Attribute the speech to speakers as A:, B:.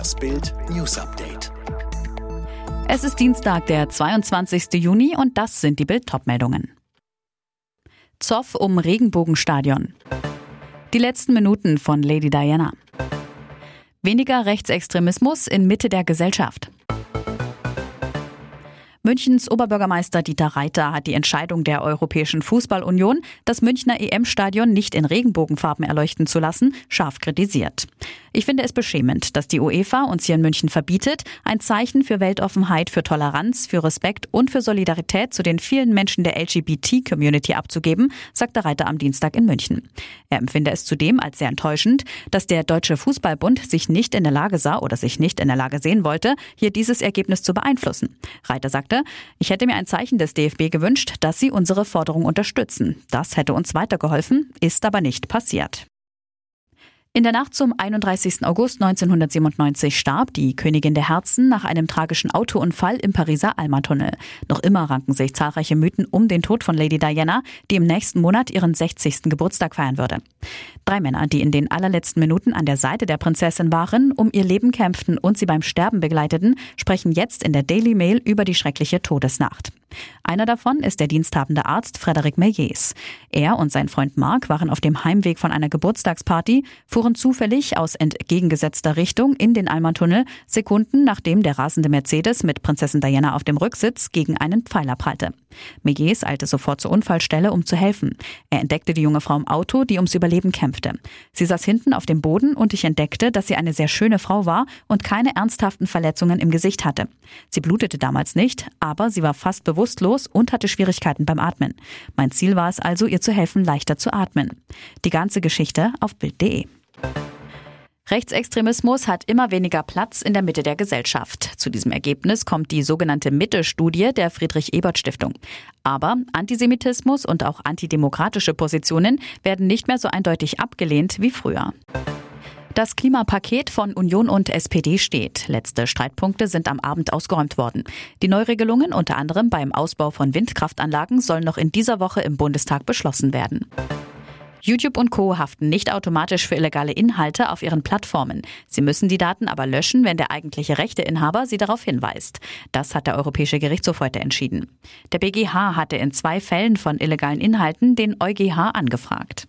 A: Das Bild News Update.
B: Es ist Dienstag, der 22. Juni und das sind die Bild meldungen Zoff um Regenbogenstadion. Die letzten Minuten von Lady Diana. Weniger Rechtsextremismus in Mitte der Gesellschaft. Münchens Oberbürgermeister Dieter Reiter hat die Entscheidung der Europäischen Fußballunion, das Münchner EM-Stadion nicht in Regenbogenfarben erleuchten zu lassen, scharf kritisiert. Ich finde es beschämend, dass die UEFA uns hier in München verbietet, ein Zeichen für Weltoffenheit, für Toleranz, für Respekt und für Solidarität zu den vielen Menschen der LGBT-Community abzugeben, sagte Reiter am Dienstag in München. Er empfinde es zudem als sehr enttäuschend, dass der Deutsche Fußballbund sich nicht in der Lage sah oder sich nicht in der Lage sehen wollte, hier dieses Ergebnis zu beeinflussen. Reiter sagte, ich hätte mir ein Zeichen des DFB gewünscht, dass sie unsere Forderung unterstützen. Das hätte uns weitergeholfen, ist aber nicht passiert. In der Nacht zum 31. August 1997 starb die Königin der Herzen nach einem tragischen Autounfall im Pariser Alma-Tunnel. Noch immer ranken sich zahlreiche Mythen um den Tod von Lady Diana, die im nächsten Monat ihren 60. Geburtstag feiern würde. Drei Männer, die in den allerletzten Minuten an der Seite der Prinzessin waren, um ihr Leben kämpften und sie beim Sterben begleiteten, sprechen jetzt in der Daily Mail über die schreckliche Todesnacht. Einer davon ist der diensthabende Arzt Frederic Meyers. Er und sein Freund Mark waren auf dem Heimweg von einer Geburtstagsparty, fuhren zufällig aus entgegengesetzter Richtung in den Alma-Tunnel, Sekunden nachdem der rasende Mercedes mit Prinzessin Diana auf dem Rücksitz gegen einen Pfeiler prallte. Meyers eilte sofort zur Unfallstelle, um zu helfen. Er entdeckte die junge Frau im Auto, die ums Überleben kämpfte. Sie saß hinten auf dem Boden und ich entdeckte, dass sie eine sehr schöne Frau war und keine ernsthaften Verletzungen im Gesicht hatte. Sie blutete damals nicht, aber sie war fast bewusstlos und hatte Schwierigkeiten beim Atmen. Mein Ziel war es also, ihr zu helfen, leichter zu atmen. Die ganze Geschichte auf Bild.de. Rechtsextremismus hat immer weniger Platz in der Mitte der Gesellschaft. Zu diesem Ergebnis kommt die sogenannte Mitte-Studie der Friedrich-Ebert-Stiftung. Aber Antisemitismus und auch antidemokratische Positionen werden nicht mehr so eindeutig abgelehnt wie früher. Das Klimapaket von Union und SPD steht. Letzte Streitpunkte sind am Abend ausgeräumt worden. Die Neuregelungen unter anderem beim Ausbau von Windkraftanlagen sollen noch in dieser Woche im Bundestag beschlossen werden. YouTube und Co. haften nicht automatisch für illegale Inhalte auf ihren Plattformen. Sie müssen die Daten aber löschen, wenn der eigentliche Rechteinhaber sie darauf hinweist. Das hat der Europäische Gerichtshof heute entschieden. Der BGH hatte in zwei Fällen von illegalen Inhalten den EuGH angefragt.